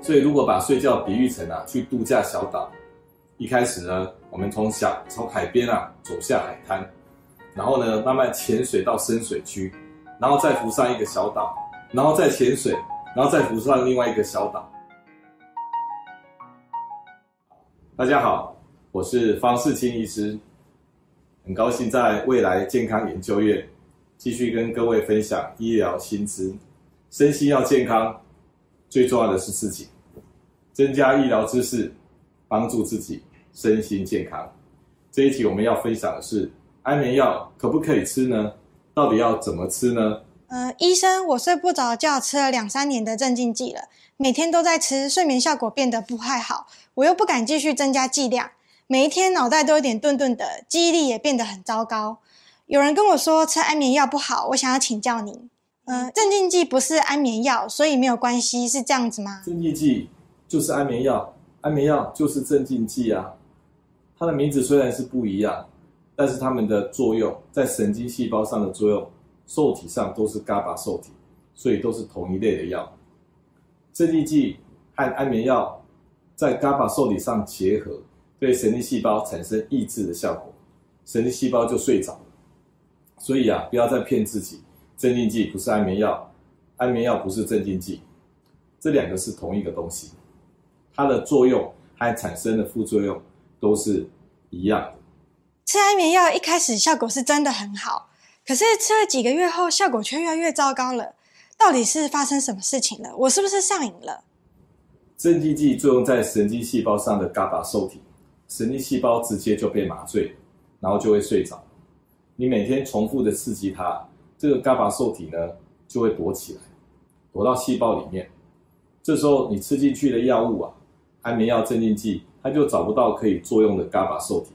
所以如果把睡觉比喻成啊去度假小岛，一开始呢，我们从小从海边啊走下海滩，然后呢慢慢潜水到深水区，然后再浮上一个小岛，然后再潜水，然后再浮上另外一个小岛。大家好，我是方世清医师，很高兴在未来健康研究院继续跟各位分享医疗新知。身心要健康，最重要的是自己，增加医疗知识，帮助自己身心健康。这一集我们要分享的是安眠药可不可以吃呢？到底要怎么吃呢？呃，医生，我睡不着觉，吃了两三年的镇静剂了，每天都在吃，睡眠效果变得不太好，我又不敢继续增加剂量，每一天脑袋都有点钝钝的，记忆力也变得很糟糕。有人跟我说吃安眠药不好，我想要请教您，呃，镇静剂不是安眠药，所以没有关系，是这样子吗？镇静剂就是安眠药，安眠药就是镇静剂啊。它的名字虽然是不一样，但是它们的作用在神经细胞上的作用。受体上都是 GABA 受体，所以都是同一类的药。镇静剂和安眠药在 GABA 受体上结合，对神经细胞产生抑制的效果，神经细胞就睡着了。所以啊，不要再骗自己，镇静剂不是安眠药，安眠药不是镇静剂，这两个是同一个东西，它的作用和产生的副作用都是一样的。吃安眠药一开始效果是真的很好。可是吃了几个月后，效果却越来越糟糕了。到底是发生什么事情了？我是不是上瘾了？镇静剂作用在神经细胞上的 GABA 受体，神经细胞直接就被麻醉，然后就会睡着。你每天重复的刺激它，这个 GABA 受体呢就会躲起来，躲到细胞里面。这时候你吃进去的药物啊，安眠药、镇静剂，它就找不到可以作用的 GABA 受体，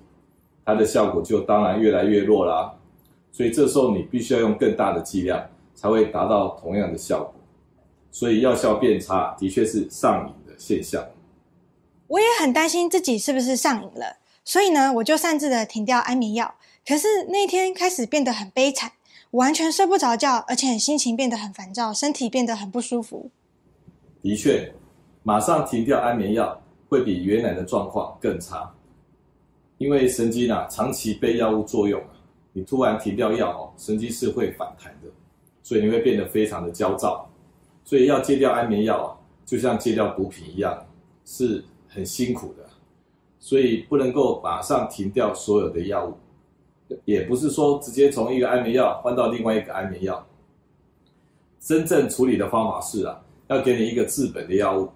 它的效果就当然越来越弱啦。所以这时候你必须要用更大的剂量，才会达到同样的效果。所以药效变差，的确是上瘾的现象。我也很担心自己是不是上瘾了，所以呢，我就擅自的停掉安眠药。可是那天开始变得很悲惨，完全睡不着觉，而且心情变得很烦躁，身体变得很不舒服。的确，马上停掉安眠药会比原来的状况更差，因为神经啊长期被药物作用。你突然停掉药哦，神经是会反弹的，所以你会变得非常的焦躁。所以要戒掉安眠药啊，就像戒掉毒品一样，是很辛苦的。所以不能够马上停掉所有的药物，也不是说直接从一个安眠药换到另外一个安眠药。真正处理的方法是啊，要给你一个治本的药物，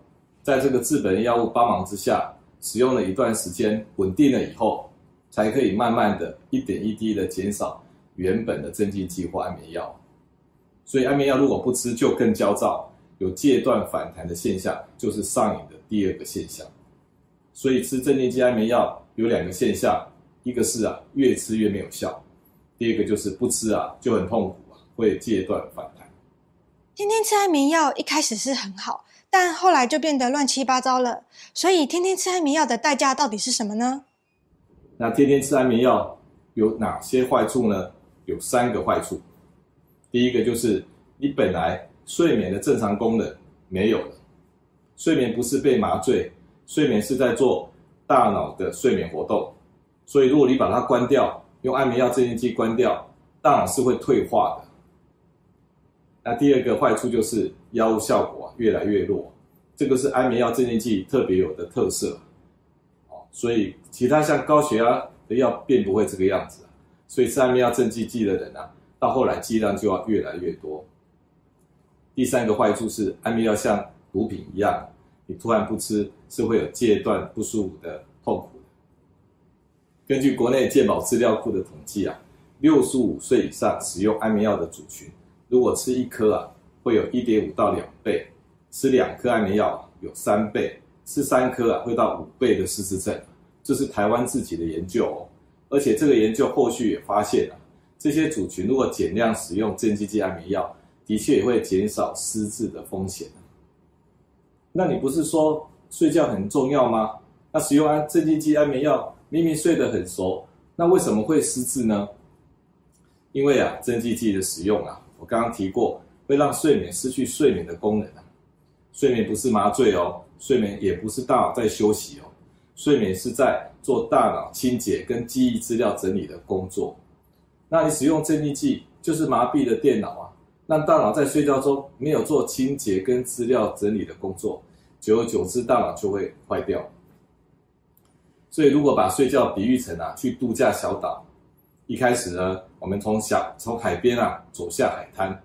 在这个治本的药物帮忙之下，使用了一段时间，稳定了以后。才可以慢慢的一点一滴的减少原本的镇静剂或安眠药，所以安眠药如果不吃就更焦躁，有戒断反弹的现象，就是上瘾的第二个现象。所以吃镇静剂、安眠药有两个现象，一个是啊越吃越没有效，第二个就是不吃啊就很痛苦啊，会戒断反弹。天天吃安眠药一开始是很好，但后来就变得乱七八糟了。所以天天吃安眠药的代价到底是什么呢？那天天吃安眠药有哪些坏处呢？有三个坏处。第一个就是你本来睡眠的正常功能没有了，睡眠不是被麻醉，睡眠是在做大脑的睡眠活动。所以如果你把它关掉，用安眠药、镇静剂关掉，大脑是会退化的。那第二个坏处就是药物效果越来越弱，这个是安眠药、镇静剂特别有的特色。所以，其他像高血压的药并不会这个样子，所以吃安眠药、镇静剂的人啊，到后来剂量就要越来越多。第三个坏处是，安眠药像毒品一样，你突然不吃是会有戒断不舒服的痛苦。根据国内健保资料库的统计啊，六十五岁以上使用安眠药的族群，如果吃一颗啊，会有一点五到两倍；吃两颗安眠药有三倍。吃三颗啊，会到五倍的失智症，这是台湾自己的研究哦。而且这个研究后续也发现啊，这些组群如果减量使用镇静剂、安眠药，的确也会减少失智的风险。那你不是说睡觉很重要吗？那使用安镇静剂、安眠药，明明睡得很熟，那为什么会失智呢？因为啊，镇静剂的使用啊，我刚刚提过，会让睡眠失去睡眠的功能啊。睡眠不是麻醉哦，睡眠也不是大脑在休息哦，睡眠是在做大脑清洁跟记忆资料整理的工作。那你使用镇静剂就是麻痹的电脑啊，让大脑在睡觉中没有做清洁跟资料整理的工作，久而久之大脑就会坏掉。所以如果把睡觉比喻成啊去度假小岛，一开始呢，我们从小从海边啊走下海滩，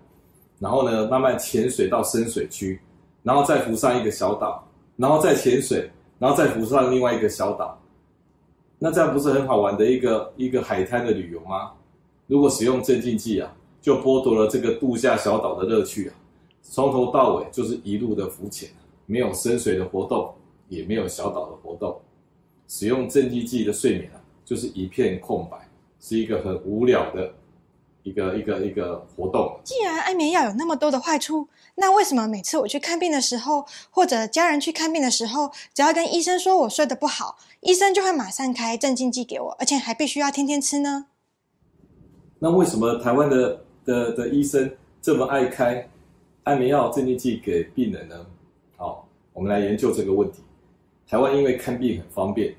然后呢慢慢潜水到深水区。然后再浮上一个小岛，然后再潜水，然后再浮上另外一个小岛，那这样不是很好玩的一个一个海滩的旅游吗？如果使用镇静剂啊，就剥夺了这个度假小岛的乐趣啊，从头到尾就是一路的浮潜，没有深水的活动，也没有小岛的活动。使用镇静剂的睡眠啊，就是一片空白，是一个很无聊的。一个一个一个活动。既然安眠药有那么多的坏处，那为什么每次我去看病的时候，或者家人去看病的时候，只要跟医生说我睡得不好，医生就会马上开镇静剂给我，而且还必须要天天吃呢？那为什么台湾的的的医生这么爱开安眠药、镇静剂给病人呢？好，我们来研究这个问题。台湾因为看病很方便，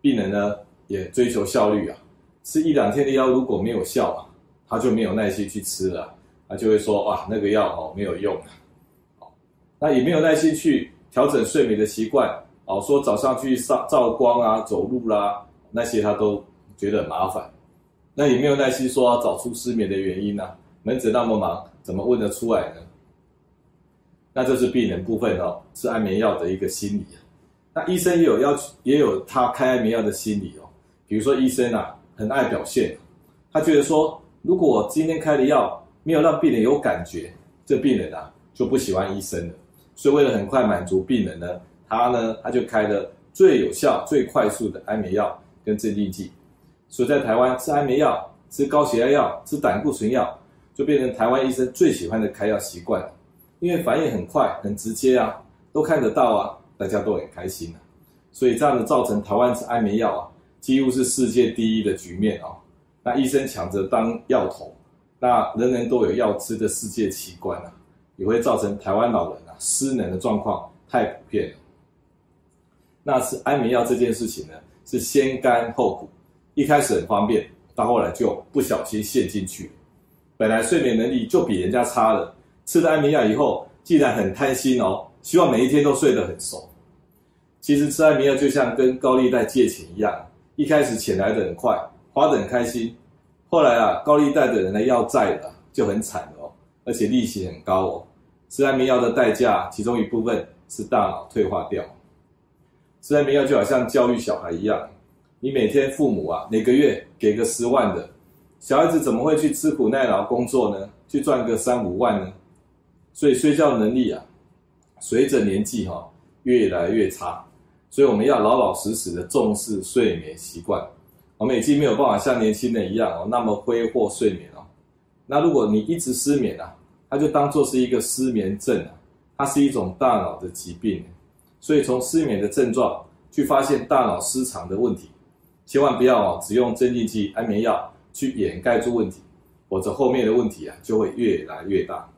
病人呢也追求效率啊，吃一两天的药如果没有效啊。他就没有耐心去吃了，他就会说哇，那个药哦没有用，啊，那也没有耐心去调整睡眠的习惯，哦，说早上去照照光啊、走路啦，那些他都觉得麻烦，那也没有耐心说找出失眠的原因呢、啊，门诊那么忙，怎么问得出来呢？那这是病人部分哦，吃安眠药的一个心理啊，那医生也有要求也有他开安眠药的心理哦，比如说医生啊很爱表现，他觉得说。如果我今天开的药没有让病人有感觉，这病人啊就不喜欢医生了。所以为了很快满足病人呢，他呢他就开了最有效、最快速的安眠药跟镇静剂。所以在台湾吃安眠药、吃高血压药、吃胆固醇药，就变成台湾医生最喜欢的开药习惯。因为反应很快、很直接啊，都看得到啊，大家都很开心啊。所以这样子造成台湾吃安眠药啊，几乎是世界第一的局面啊。那医生抢着当药头，那人人都有药吃的世界奇观啊，也会造成台湾老人啊失能的状况太普遍了。那吃安眠药这件事情呢，是先甘后苦，一开始很方便，到后来就不小心陷进去。本来睡眠能力就比人家差了，吃了安眠药以后，既然很贪心哦，希望每一天都睡得很熟。其实吃安眠药就像跟高利贷借钱一样，一开始钱来得很快。花得很开心，后来啊，高利贷的人呢要债了，就很惨了哦，而且利息很高哦。吃安眠药的代价，其中一部分是大脑退化掉。吃安眠药就好像教育小孩一样，你每天父母啊，每个月给个十万的，小孩子怎么会去吃苦耐劳工作呢？去赚个三五万呢？所以睡觉能力啊，随着年纪哈越来越差，所以我们要老老实实的重视睡眠习惯。我们已经没有办法像年轻人一样哦，那么挥霍睡眠哦。那如果你一直失眠啊，它就当做是一个失眠症啊，它是一种大脑的疾病。所以从失眠的症状去发现大脑失常的问题，千万不要哦，只用镇静剂、安眠药去掩盖住问题，否则后面的问题啊就会越来越大。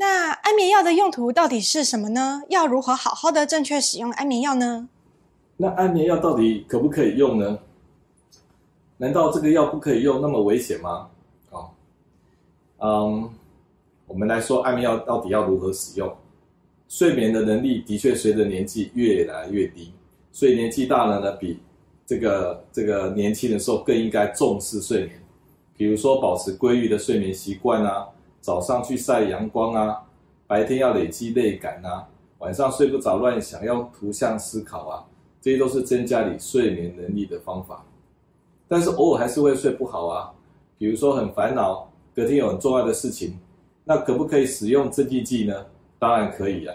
那安眠药的用途到底是什么呢？要如何好好的正确使用安眠药呢？那安眠药到底可不可以用呢？难道这个药不可以用，那么危险吗？哦，嗯，我们来说安眠药到底要如何使用？睡眠的能力的确随着年纪越来越低，所以年纪大了呢，比这个这个年轻的时候更应该重视睡眠。比如说保持规律的睡眠习惯啊，早上去晒阳光啊，白天要累积泪感啊，晚上睡不着乱想要图像思考啊，这些都是增加你睡眠能力的方法。但是偶尔还是会睡不好啊，比如说很烦恼，隔天有很重要的事情，那可不可以使用镇静剂呢？当然可以啊，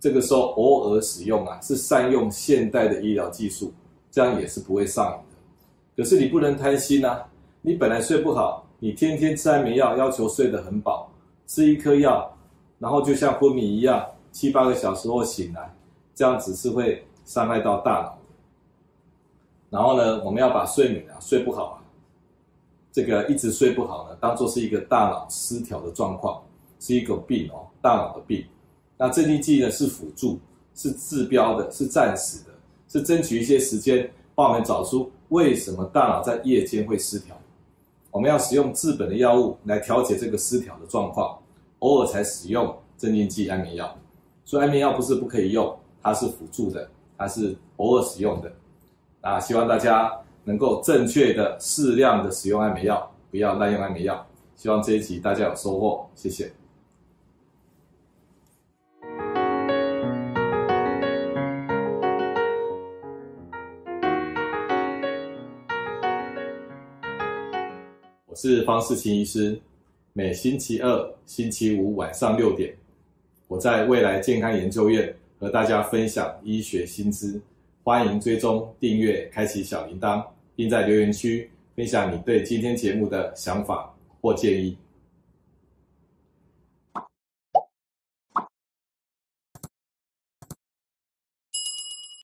这个时候偶尔使用啊，是善用现代的医疗技术，这样也是不会上瘾的。可是你不能贪心啊，你本来睡不好，你天天吃安眠药，要求睡得很饱，吃一颗药，然后就像昏迷一样，七八个小时后醒来，这样子是会伤害到大脑。然后呢，我们要把睡眠啊睡不好啊，这个一直睡不好呢，当做是一个大脑失调的状况，是一个病哦，大脑的病。那镇静剂呢是辅助，是治标的，是暂时的，是争取一些时间，帮我们找出为什么大脑在夜间会失调。我们要使用治本的药物来调节这个失调的状况，偶尔才使用镇静剂安眠药。所以安眠药不是不可以用，它是辅助的，它是偶尔使用的。啊，希望大家能够正确的、适量的使用安眠药，不要滥用安眠药。希望这一集大家有收获，谢谢。我是方世清医师，每星期二、星期五晚上六点，我在未来健康研究院和大家分享医学新知。欢迎追踪、订阅、开启小铃铛，并在留言区分享你对今天节目的想法或建议。